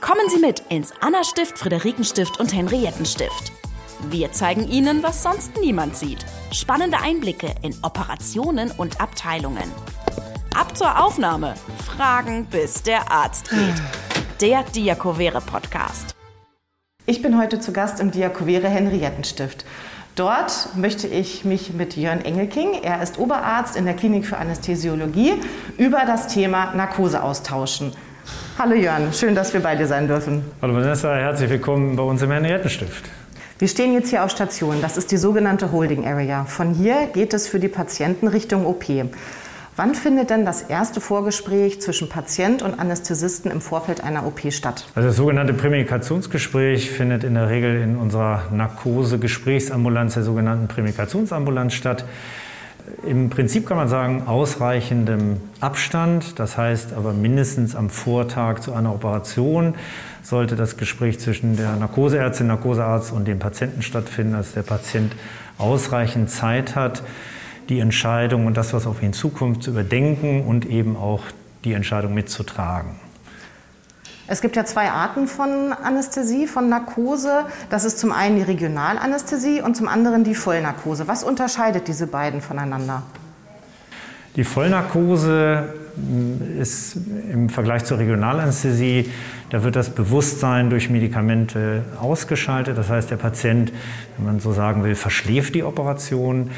Kommen Sie mit ins Anna-Stift, Friederikenstift und Henriettenstift. Wir zeigen Ihnen, was sonst niemand sieht. Spannende Einblicke in Operationen und Abteilungen. Ab zur Aufnahme. Fragen, bis der Arzt geht. Der Diakovere Podcast. Ich bin heute zu Gast im Diakovere Henriettenstift. Dort möchte ich mich mit Jörn Engelking, er ist Oberarzt in der Klinik für Anästhesiologie, über das Thema Narkose austauschen. Hallo Jörn, schön, dass wir bei dir sein dürfen. Hallo Vanessa, herzlich willkommen bei uns im Henriettenstift. Wir stehen jetzt hier auf Station. Das ist die sogenannte Holding Area. Von hier geht es für die Patienten Richtung OP. Wann findet denn das erste Vorgespräch zwischen Patient und Anästhesisten im Vorfeld einer OP statt? Also das sogenannte Prämedikationsgespräch findet in der Regel in unserer Narkose-Gesprächsambulanz, der sogenannten Prämedikationsambulanz statt. Im Prinzip kann man sagen, ausreichendem Abstand, das heißt aber mindestens am Vortag zu einer Operation sollte das Gespräch zwischen der Narkoseärztin, Narkosearzt und dem Patienten stattfinden, dass der Patient ausreichend Zeit hat, die Entscheidung und das, was auf ihn zukommt, zu überdenken und eben auch die Entscheidung mitzutragen. Es gibt ja zwei Arten von Anästhesie, von Narkose. Das ist zum einen die Regionalanästhesie und zum anderen die Vollnarkose. Was unterscheidet diese beiden voneinander? Die Vollnarkose ist im Vergleich zur Regionalanästhesie, da wird das Bewusstsein durch Medikamente ausgeschaltet. Das heißt, der Patient, wenn man so sagen will, verschläft die Operation.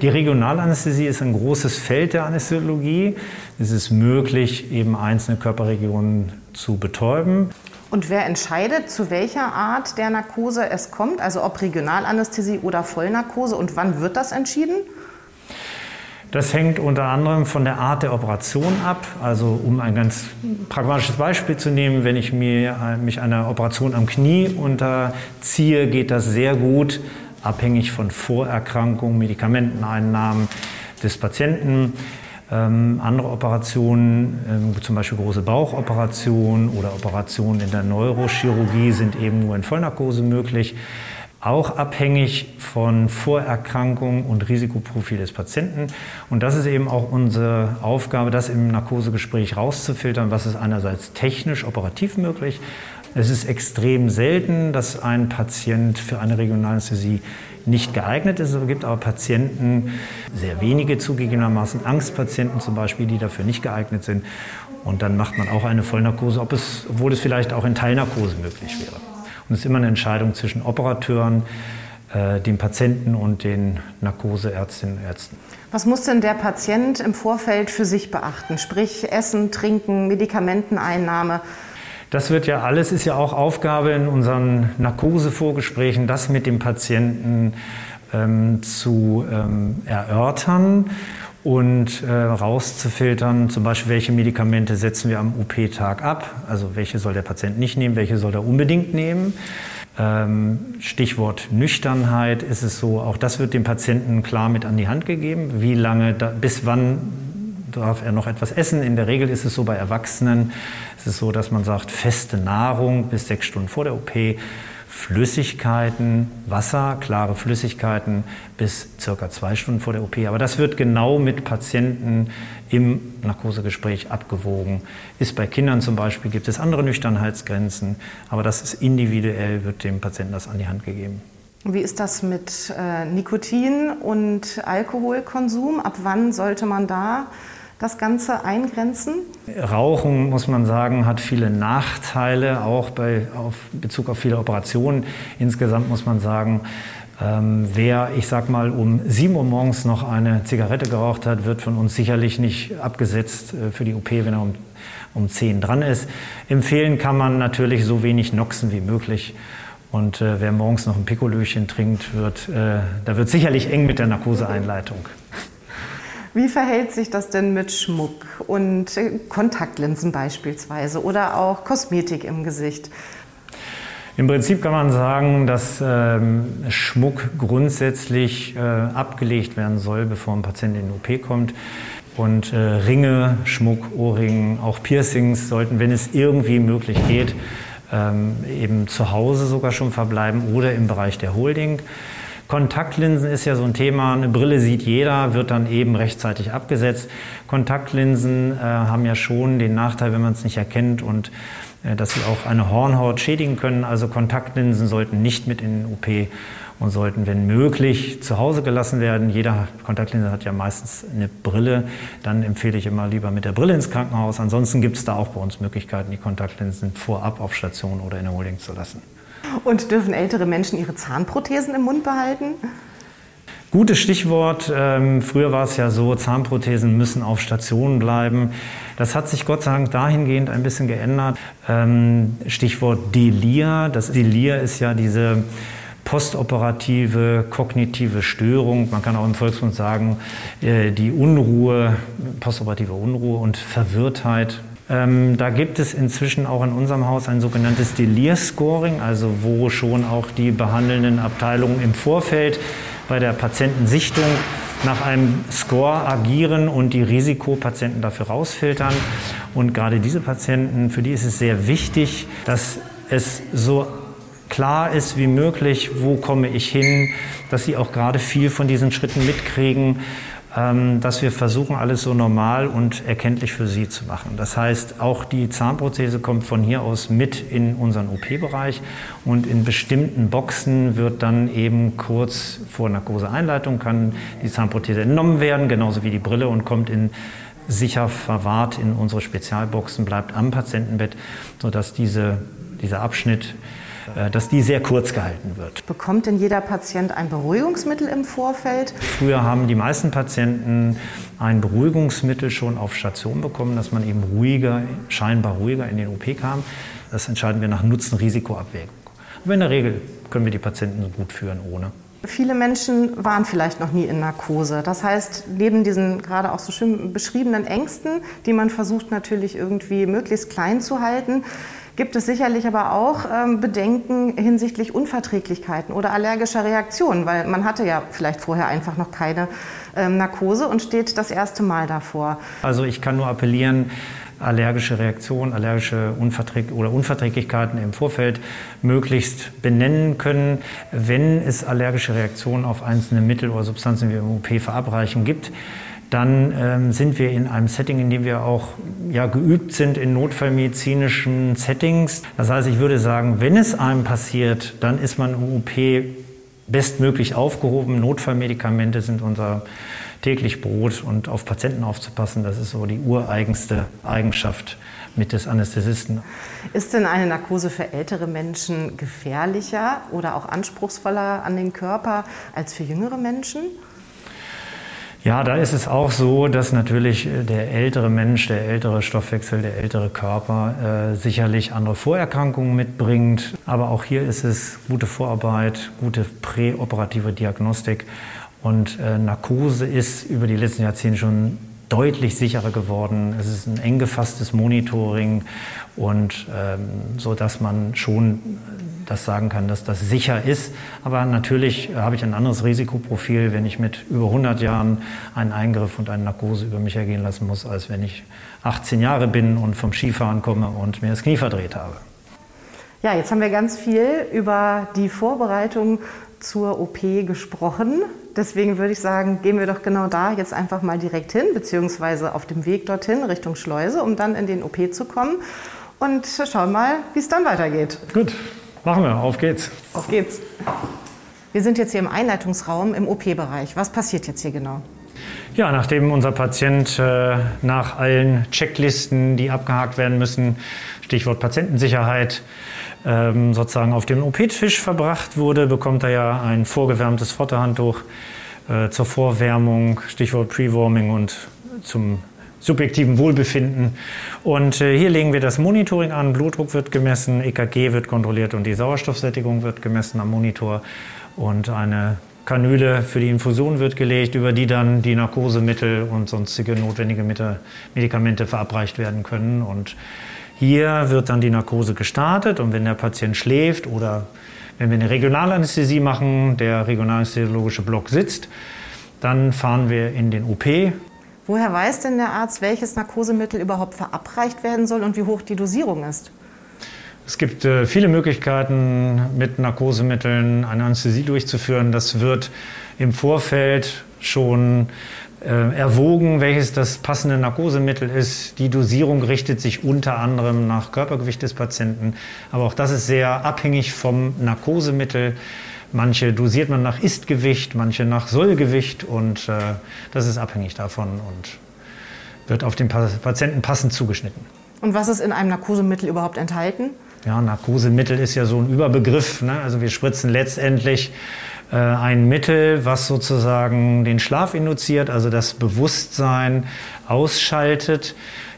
Die Regionalanästhesie ist ein großes Feld der Anästhesiologie. Es ist möglich, eben einzelne Körperregionen zu betäuben. Und wer entscheidet, zu welcher Art der Narkose es kommt, also ob Regionalanästhesie oder Vollnarkose und wann wird das entschieden? Das hängt unter anderem von der Art der Operation ab. Also um ein ganz pragmatisches Beispiel zu nehmen, wenn ich mir, mich einer Operation am Knie unterziehe, geht das sehr gut abhängig von Vorerkrankungen, Medikamenteneinnahmen des Patienten. Ähm, andere Operationen, ähm, zum Beispiel große Bauchoperationen oder Operationen in der Neurochirurgie, sind eben nur in Vollnarkose möglich. Auch abhängig von Vorerkrankungen und Risikoprofil des Patienten. Und das ist eben auch unsere Aufgabe, das im Narkosegespräch rauszufiltern, was ist einerseits technisch, operativ möglich, es ist extrem selten, dass ein Patient für eine Regionalanästhesie nicht geeignet ist. Es gibt aber Patienten, sehr wenige zugegebenermaßen, Angstpatienten zum Beispiel, die dafür nicht geeignet sind. Und dann macht man auch eine Vollnarkose, ob es, obwohl es vielleicht auch in Teilnarkose möglich wäre. Und es ist immer eine Entscheidung zwischen Operateuren, äh, dem Patienten und den Narkoseärztinnen und Ärzten. Was muss denn der Patient im Vorfeld für sich beachten? Sprich Essen, Trinken, Medikamenteneinnahme. Das wird ja alles, ist ja auch Aufgabe in unseren Narkosevorgesprächen, das mit dem Patienten ähm, zu ähm, erörtern und äh, rauszufiltern, zum Beispiel, welche Medikamente setzen wir am OP-Tag ab, also welche soll der Patient nicht nehmen, welche soll er unbedingt nehmen. Ähm, Stichwort Nüchternheit. Ist es so, auch das wird dem Patienten klar mit an die Hand gegeben, wie lange, da, bis wann darf er noch etwas essen. In der Regel ist es so bei Erwachsenen, ist so, dass man sagt, feste Nahrung bis sechs Stunden vor der OP, Flüssigkeiten, Wasser, klare Flüssigkeiten bis circa zwei Stunden vor der OP. Aber das wird genau mit Patienten im Narkosegespräch abgewogen. Ist bei Kindern zum Beispiel, gibt es andere Nüchternheitsgrenzen, aber das ist individuell, wird dem Patienten das an die Hand gegeben. Wie ist das mit äh, Nikotin und Alkoholkonsum? Ab wann sollte man da das Ganze eingrenzen? Rauchen, muss man sagen, hat viele Nachteile, auch bei auf Bezug auf viele Operationen. Insgesamt muss man sagen, ähm, wer, ich sag mal, um 7 Uhr morgens noch eine Zigarette geraucht hat, wird von uns sicherlich nicht abgesetzt äh, für die OP, wenn er um, um 10 dran ist. Empfehlen kann man natürlich so wenig Noxen wie möglich. Und äh, wer morgens noch ein Pikolöchen trinkt, wird, äh, da wird sicherlich eng mit der Narkoseeinleitung. Wie verhält sich das denn mit Schmuck und Kontaktlinsen beispielsweise oder auch Kosmetik im Gesicht? Im Prinzip kann man sagen, dass ähm, Schmuck grundsätzlich äh, abgelegt werden soll, bevor ein Patient in den OP kommt. Und äh, Ringe, Schmuck, Ohrringen, auch Piercings sollten, wenn es irgendwie möglich geht, ähm, eben zu Hause sogar schon verbleiben oder im Bereich der Holding. Kontaktlinsen ist ja so ein Thema. Eine Brille sieht jeder, wird dann eben rechtzeitig abgesetzt. Kontaktlinsen äh, haben ja schon den Nachteil, wenn man es nicht erkennt und äh, dass sie auch eine Hornhaut schädigen können. Also Kontaktlinsen sollten nicht mit in den OP und sollten, wenn möglich, zu Hause gelassen werden. Jeder Kontaktlinse hat ja meistens eine Brille. Dann empfehle ich immer lieber mit der Brille ins Krankenhaus. Ansonsten gibt es da auch bei uns Möglichkeiten, die Kontaktlinsen vorab auf Station oder in der Holding zu lassen. Und dürfen ältere Menschen ihre Zahnprothesen im Mund behalten? Gutes Stichwort. Ähm, früher war es ja so, Zahnprothesen müssen auf Station bleiben. Das hat sich Gott sei Dank dahingehend ein bisschen geändert. Ähm, Stichwort Delir. Das Delir ist ja diese postoperative kognitive Störung, man kann auch im Volksmund sagen, äh, die Unruhe, postoperative Unruhe und Verwirrtheit. Ähm, da gibt es inzwischen auch in unserem Haus ein sogenanntes Delir-Scoring, also wo schon auch die behandelnden Abteilungen im Vorfeld bei der Patientensichtung nach einem Score agieren und die Risikopatienten dafür rausfiltern. Und gerade diese Patienten, für die ist es sehr wichtig, dass es so klar ist wie möglich, wo komme ich hin, dass sie auch gerade viel von diesen Schritten mitkriegen, dass wir versuchen, alles so normal und erkenntlich für sie zu machen. Das heißt, auch die Zahnprothese kommt von hier aus mit in unseren OP-Bereich und in bestimmten Boxen wird dann eben kurz vor Narkoseeinleitung kann die Zahnprothese entnommen werden, genauso wie die Brille und kommt in sicher verwahrt in unsere Spezialboxen, bleibt am Patientenbett, sodass diese, dieser Abschnitt dass die sehr kurz gehalten wird. Bekommt denn jeder Patient ein Beruhigungsmittel im Vorfeld? Früher haben die meisten Patienten ein Beruhigungsmittel schon auf Station bekommen, dass man eben ruhiger, scheinbar ruhiger in den OP kam. Das entscheiden wir nach Nutzen-Risiko-Abwägung. Aber in der Regel können wir die Patienten so gut führen ohne. Viele Menschen waren vielleicht noch nie in Narkose. Das heißt, neben diesen gerade auch so schön beschriebenen Ängsten, die man versucht natürlich irgendwie möglichst klein zu halten, gibt es sicherlich aber auch ähm, Bedenken hinsichtlich Unverträglichkeiten oder allergischer Reaktionen, weil man hatte ja vielleicht vorher einfach noch keine ähm, Narkose und steht das erste Mal davor. Also ich kann nur appellieren, allergische Reaktionen, allergische Unverträg oder Unverträglichkeiten im Vorfeld möglichst benennen können. Wenn es allergische Reaktionen auf einzelne Mittel oder Substanzen, wir im OP verabreichen, gibt, dann ähm, sind wir in einem Setting, in dem wir auch ja, geübt sind in notfallmedizinischen Settings. Das heißt, ich würde sagen, wenn es einem passiert, dann ist man im OP bestmöglich aufgehoben. Notfallmedikamente sind unser täglich Brot und auf Patienten aufzupassen, das ist so die ureigenste Eigenschaft mit des Anästhesisten. Ist denn eine Narkose für ältere Menschen gefährlicher oder auch anspruchsvoller an den Körper als für jüngere Menschen? Ja, da ist es auch so, dass natürlich äh, der ältere Mensch, der ältere Stoffwechsel, der ältere Körper äh, sicherlich andere Vorerkrankungen mitbringt. Aber auch hier ist es gute Vorarbeit, gute präoperative Diagnostik. Und äh, Narkose ist über die letzten Jahrzehnte schon deutlich sicherer geworden. Es ist ein eng gefasstes Monitoring und ähm, so, dass man schon das sagen kann, dass das sicher ist. Aber natürlich habe ich ein anderes Risikoprofil, wenn ich mit über 100 Jahren einen Eingriff und eine Narkose über mich ergehen lassen muss, als wenn ich 18 Jahre bin und vom Skifahren komme und mir das Knie verdreht habe. Ja, jetzt haben wir ganz viel über die Vorbereitung zur OP gesprochen. Deswegen würde ich sagen, gehen wir doch genau da jetzt einfach mal direkt hin, beziehungsweise auf dem Weg dorthin Richtung Schleuse, um dann in den OP zu kommen. Und schauen mal, wie es dann weitergeht. Gut, Machen wir, auf geht's. Auf geht's. Wir sind jetzt hier im Einleitungsraum im OP-Bereich. Was passiert jetzt hier genau? Ja, nachdem unser Patient äh, nach allen Checklisten, die abgehakt werden müssen, Stichwort Patientensicherheit, ähm, sozusagen auf dem OP-Tisch verbracht wurde, bekommt er ja ein vorgewärmtes Fotterhandtuch äh, zur Vorwärmung, Stichwort Pre-Warming und zum subjektiven Wohlbefinden. Und äh, hier legen wir das Monitoring an. Blutdruck wird gemessen, EKG wird kontrolliert und die Sauerstoffsättigung wird gemessen am Monitor. Und eine Kanüle für die Infusion wird gelegt, über die dann die Narkosemittel und sonstige notwendige Medikamente verabreicht werden können. Und hier wird dann die Narkose gestartet und wenn der Patient schläft oder wenn wir eine Regionalanästhesie machen, der regionalanästhesiologische Block sitzt, dann fahren wir in den OP, Woher weiß denn der Arzt, welches Narkosemittel überhaupt verabreicht werden soll und wie hoch die Dosierung ist? Es gibt äh, viele Möglichkeiten, mit Narkosemitteln eine Anästhesie durchzuführen. Das wird im Vorfeld schon erwogen, welches das passende Narkosemittel ist. Die Dosierung richtet sich unter anderem nach Körpergewicht des Patienten. Aber auch das ist sehr abhängig vom Narkosemittel. Manche dosiert man nach Istgewicht, manche nach Sollgewicht und äh, das ist abhängig davon und wird auf den Patienten passend zugeschnitten. Und was ist in einem Narkosemittel überhaupt enthalten? Ja, Narkosemittel ist ja so ein Überbegriff. Ne? Also wir spritzen letztendlich äh, ein Mittel, was sozusagen den Schlaf induziert, also das Bewusstsein ausschaltet.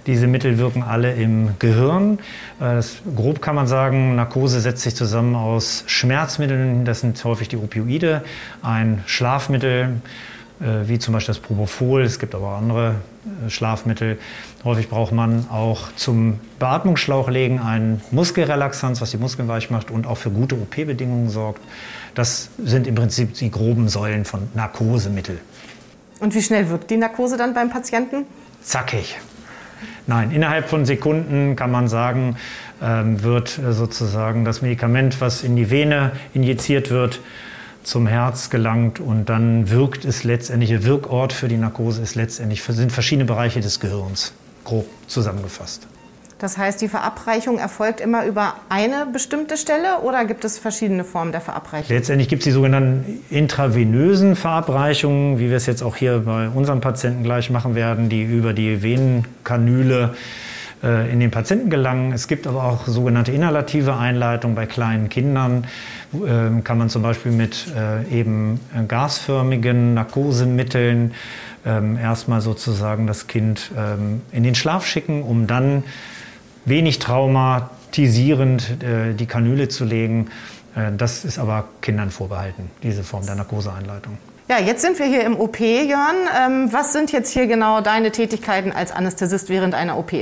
Diese Mittel wirken alle im Gehirn. Äh, das, grob kann man sagen, Narkose setzt sich zusammen aus Schmerzmitteln, das sind häufig die Opioide, ein Schlafmittel, äh, wie zum Beispiel das Propofol. Es gibt aber auch andere äh, Schlafmittel. Häufig braucht man auch zum Beatmungsschlauch legen einen Muskelrelaxanz, was die Muskeln weich macht und auch für gute OP-Bedingungen sorgt. Das sind im Prinzip die groben Säulen von Narkosemittel. Und wie schnell wirkt die Narkose dann beim Patienten? Zackig. Nein, innerhalb von Sekunden kann man sagen, ähm, wird äh, sozusagen das Medikament, was in die Vene injiziert wird, zum Herz gelangt und dann wirkt es letztendlich, der Wirkort für die Narkose ist letztendlich, sind verschiedene Bereiche des Gehirns, grob zusammengefasst. Das heißt, die Verabreichung erfolgt immer über eine bestimmte Stelle oder gibt es verschiedene Formen der Verabreichung? Letztendlich gibt es die sogenannten intravenösen Verabreichungen, wie wir es jetzt auch hier bei unseren Patienten gleich machen werden, die über die Venenkanüle äh, in den Patienten gelangen. Es gibt aber auch sogenannte inhalative Einleitungen bei kleinen Kindern. Ähm, kann man zum Beispiel mit äh, eben gasförmigen Narkosemitteln ähm, erstmal sozusagen das Kind ähm, in den Schlaf schicken, um dann wenig traumatisierend äh, die Kanüle zu legen. Das ist aber Kindern vorbehalten, diese Form der Narkoseeinleitung. Ja, jetzt sind wir hier im OP, Jörn. Was sind jetzt hier genau deine Tätigkeiten als Anästhesist während einer OP?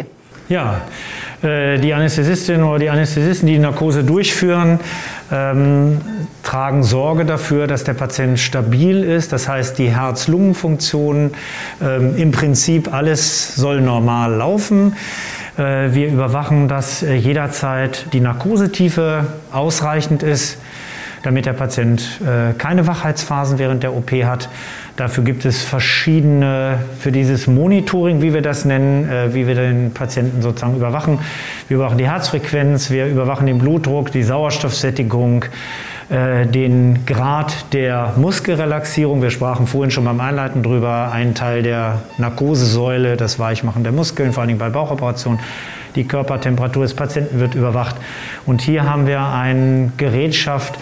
Ja, äh, die Anästhesistin oder die Anästhesisten, die die Narkose durchführen, ähm, tragen Sorge dafür, dass der Patient stabil ist. Das heißt, die Herz-Lungen-Funktion, ähm, im Prinzip alles soll normal laufen. Äh, wir überwachen, dass äh, jederzeit die Narkosetiefe ausreichend ist damit der Patient äh, keine Wachheitsphasen während der OP hat. Dafür gibt es verschiedene, für dieses Monitoring, wie wir das nennen, äh, wie wir den Patienten sozusagen überwachen. Wir überwachen die Herzfrequenz, wir überwachen den Blutdruck, die Sauerstoffsättigung, äh, den Grad der Muskelrelaxierung. Wir sprachen vorhin schon beim Einleiten drüber, ein Teil der Narkosesäule, das Weichmachen der Muskeln, vor allem bei Bauchoperationen die Körpertemperatur des Patienten wird überwacht. Und hier haben wir eine Gerätschaft,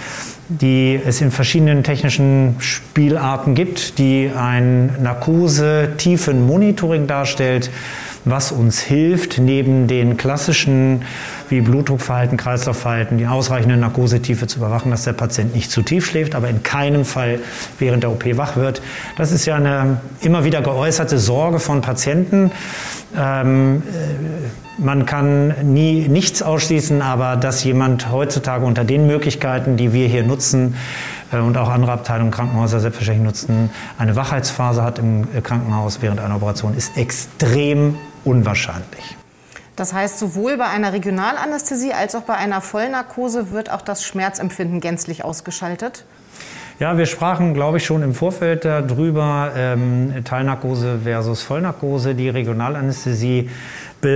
die es in verschiedenen technischen Spielarten gibt, die ein Narkose-Tiefen-Monitoring darstellt, was uns hilft, neben den klassischen wie Blutdruckverhalten, Kreislaufverhalten, die ausreichende Narkosetiefe zu überwachen, dass der Patient nicht zu tief schläft, aber in keinem Fall während der OP wach wird. Das ist ja eine immer wieder geäußerte Sorge von Patienten. Ähm, äh, man kann nie nichts ausschließen, aber dass jemand heutzutage unter den Möglichkeiten, die wir hier nutzen, und auch andere Abteilungen, Krankenhäuser selbstverständlich nutzen, eine Wachheitsphase hat im Krankenhaus während einer Operation, ist extrem unwahrscheinlich. Das heißt, sowohl bei einer Regionalanästhesie als auch bei einer Vollnarkose wird auch das Schmerzempfinden gänzlich ausgeschaltet? Ja, wir sprachen, glaube ich, schon im Vorfeld darüber, ähm, Teilnarkose versus Vollnarkose. Die Regionalanästhesie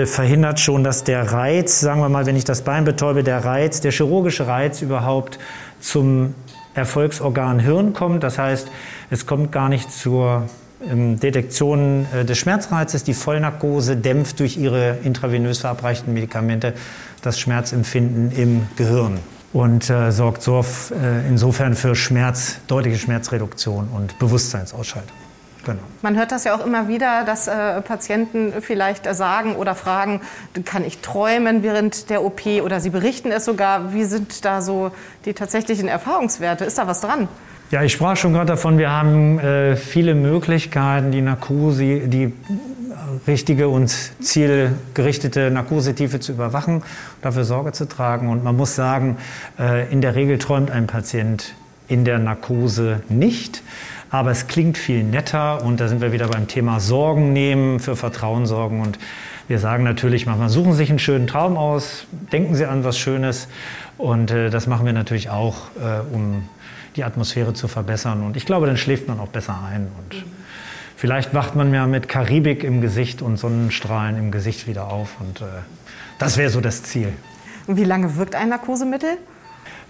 verhindert schon, dass der Reiz, sagen wir mal, wenn ich das Bein betäube, der Reiz, der chirurgische Reiz überhaupt zum Erfolgsorgan Hirn kommt. Das heißt, es kommt gar nicht zur ähm, Detektion äh, des Schmerzreizes. Die Vollnarkose dämpft durch ihre intravenös verabreichten Medikamente das Schmerzempfinden im Gehirn und äh, sorgt so, äh, insofern für Schmerz, deutliche Schmerzreduktion und Bewusstseinsausschaltung. Genau. Man hört das ja auch immer wieder, dass äh, Patienten vielleicht äh, sagen oder fragen, kann ich träumen während der OP oder sie berichten es sogar. Wie sind da so die tatsächlichen Erfahrungswerte? Ist da was dran? Ja, ich sprach schon gerade davon, wir haben äh, viele Möglichkeiten, die Narkose, die richtige und zielgerichtete Narkosetiefe zu überwachen, dafür Sorge zu tragen. Und man muss sagen, äh, in der Regel träumt ein Patient in der Narkose nicht. Aber es klingt viel netter und da sind wir wieder beim Thema Sorgen nehmen, für Vertrauen sorgen und Wir sagen natürlich manchmal, suchen Sie sich einen schönen Traum aus, denken Sie an was Schönes. Und äh, das machen wir natürlich auch, äh, um die Atmosphäre zu verbessern. Und ich glaube, dann schläft man auch besser ein. Und vielleicht wacht man ja mit Karibik im Gesicht und Sonnenstrahlen im Gesicht wieder auf. Und äh, das wäre so das Ziel. Und wie lange wirkt ein Narkosemittel?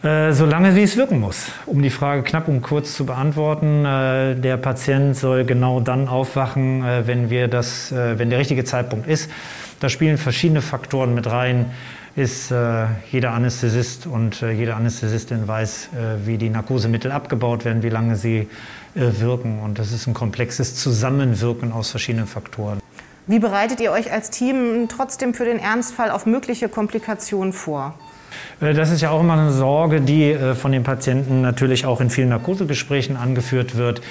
Äh, so lange wie es wirken muss. Um die Frage knapp und kurz zu beantworten, äh, der Patient soll genau dann aufwachen, äh, wenn, wir das, wenn der richtige Zeitpunkt ist. Da spielen verschiedene Faktoren mit rein. Ist jeder Anästhesist und jede Anästhesistin weiß, wie die Narkosemittel abgebaut werden, wie lange sie wirken. Und das ist ein komplexes Zusammenwirken aus verschiedenen Faktoren. Wie bereitet ihr euch als Team trotzdem für den Ernstfall auf mögliche Komplikationen vor? Äh, das ist ja auch immer eine Sorge, die äh, von den Patienten natürlich auch in vielen Narkosegesprächen angeführt wird.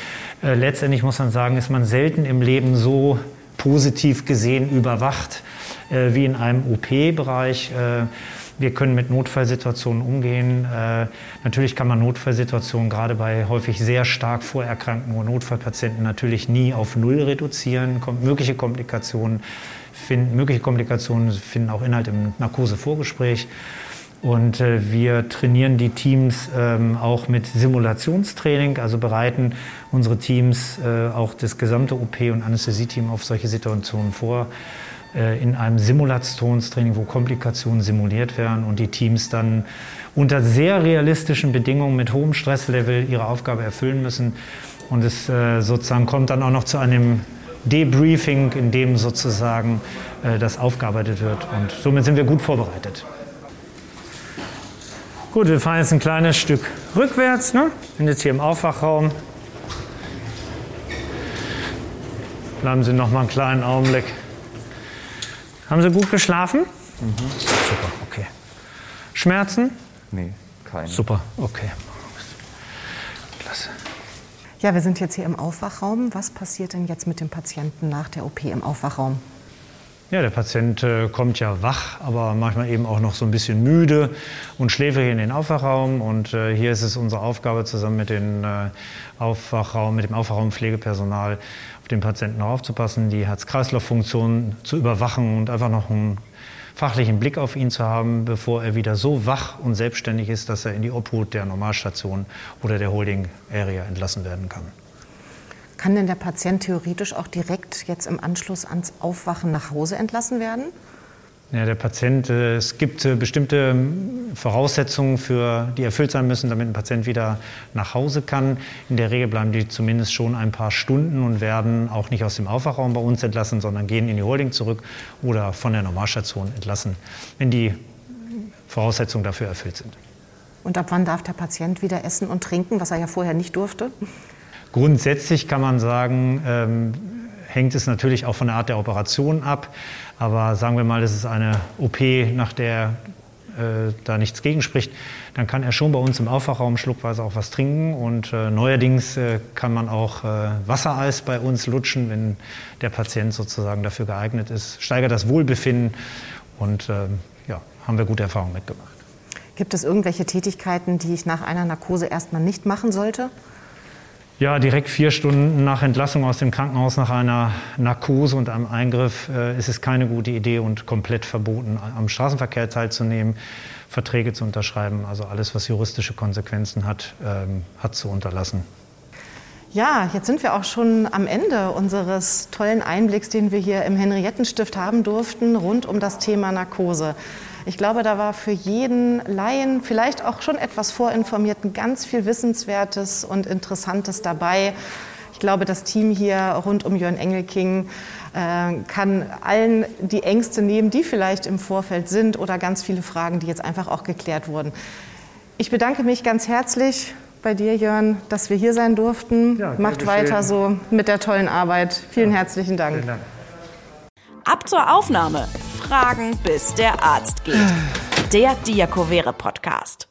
Äh, letztendlich muss man sagen, ist man selten im Leben so positiv gesehen überwacht wie in einem OP-Bereich. Wir können mit Notfallsituationen umgehen. Natürlich kann man Notfallsituationen gerade bei häufig sehr stark vorerkrankten oder Notfallpatienten natürlich nie auf Null reduzieren. Mögliche Komplikationen finden, mögliche Komplikationen finden auch Inhalt im Narkosevorgespräch. Und äh, wir trainieren die Teams ähm, auch mit Simulationstraining, also bereiten unsere Teams, äh, auch das gesamte OP- und Anästhesieteam auf solche Situationen vor äh, in einem Simulationstraining, wo Komplikationen simuliert werden und die Teams dann unter sehr realistischen Bedingungen mit hohem Stresslevel ihre Aufgabe erfüllen müssen. Und es äh, sozusagen kommt dann auch noch zu einem Debriefing, in dem sozusagen äh, das aufgearbeitet wird. Und somit sind wir gut vorbereitet. Gut, wir fahren jetzt ein kleines Stück rückwärts. Ne? Sind jetzt hier im Aufwachraum. Bleiben Sie noch mal einen kleinen Augenblick. Haben Sie gut geschlafen? Mhm. Super, okay. Schmerzen? Nee, keine. Super, okay. Klasse. Ja, wir sind jetzt hier im Aufwachraum. Was passiert denn jetzt mit dem Patienten nach der OP im Aufwachraum? Ja, der Patient äh, kommt ja wach, aber manchmal eben auch noch so ein bisschen müde und schläfrig in den Aufwachraum. Und äh, hier ist es unsere Aufgabe, zusammen mit, den, äh, Aufwachraum, mit dem Aufwachraumpflegepersonal auf den Patienten aufzupassen, die Herz-Kreislauf-Funktion zu überwachen und einfach noch einen fachlichen Blick auf ihn zu haben, bevor er wieder so wach und selbstständig ist, dass er in die Obhut der Normalstation oder der Holding Area entlassen werden kann. Kann denn der Patient theoretisch auch direkt jetzt im Anschluss ans Aufwachen nach Hause entlassen werden? Ja, der Patient, äh, es gibt äh, bestimmte ähm, Voraussetzungen, für, die erfüllt sein müssen, damit ein Patient wieder nach Hause kann. In der Regel bleiben die zumindest schon ein paar Stunden und werden auch nicht aus dem Aufwachraum bei uns entlassen, sondern gehen in die Holding zurück oder von der Normalstation entlassen, wenn die Voraussetzungen dafür erfüllt sind. Und ab wann darf der Patient wieder essen und trinken, was er ja vorher nicht durfte? Grundsätzlich kann man sagen, ähm, hängt es natürlich auch von der Art der Operation ab. Aber sagen wir mal, das ist eine OP, nach der äh, da nichts gegenspricht, dann kann er schon bei uns im Aufwachraum schluckweise auch was trinken. Und äh, neuerdings äh, kann man auch äh, Wassereis bei uns lutschen, wenn der Patient sozusagen dafür geeignet ist. Steigert das Wohlbefinden und ähm, ja, haben wir gute Erfahrungen mitgemacht. Gibt es irgendwelche Tätigkeiten, die ich nach einer Narkose erstmal nicht machen sollte? Ja, direkt vier Stunden nach Entlassung aus dem Krankenhaus nach einer Narkose und einem Eingriff äh, ist es keine gute Idee und komplett verboten, am Straßenverkehr teilzunehmen, Verträge zu unterschreiben. Also alles, was juristische Konsequenzen hat, ähm, hat zu unterlassen. Ja, jetzt sind wir auch schon am Ende unseres tollen Einblicks, den wir hier im Henriettenstift haben durften, rund um das Thema Narkose. Ich glaube, da war für jeden Laien, vielleicht auch schon etwas Vorinformierten, ganz viel Wissenswertes und Interessantes dabei. Ich glaube, das Team hier rund um Jörn Engelking äh, kann allen die Ängste nehmen, die vielleicht im Vorfeld sind oder ganz viele Fragen, die jetzt einfach auch geklärt wurden. Ich bedanke mich ganz herzlich bei dir, Jörn, dass wir hier sein durften. Ja, Macht weiter so mit der tollen Arbeit. Vielen ja, herzlichen Dank. Vielen Dank. Ab zur Aufnahme. Fragen, bis der Arzt geht. Der Diakovere Podcast.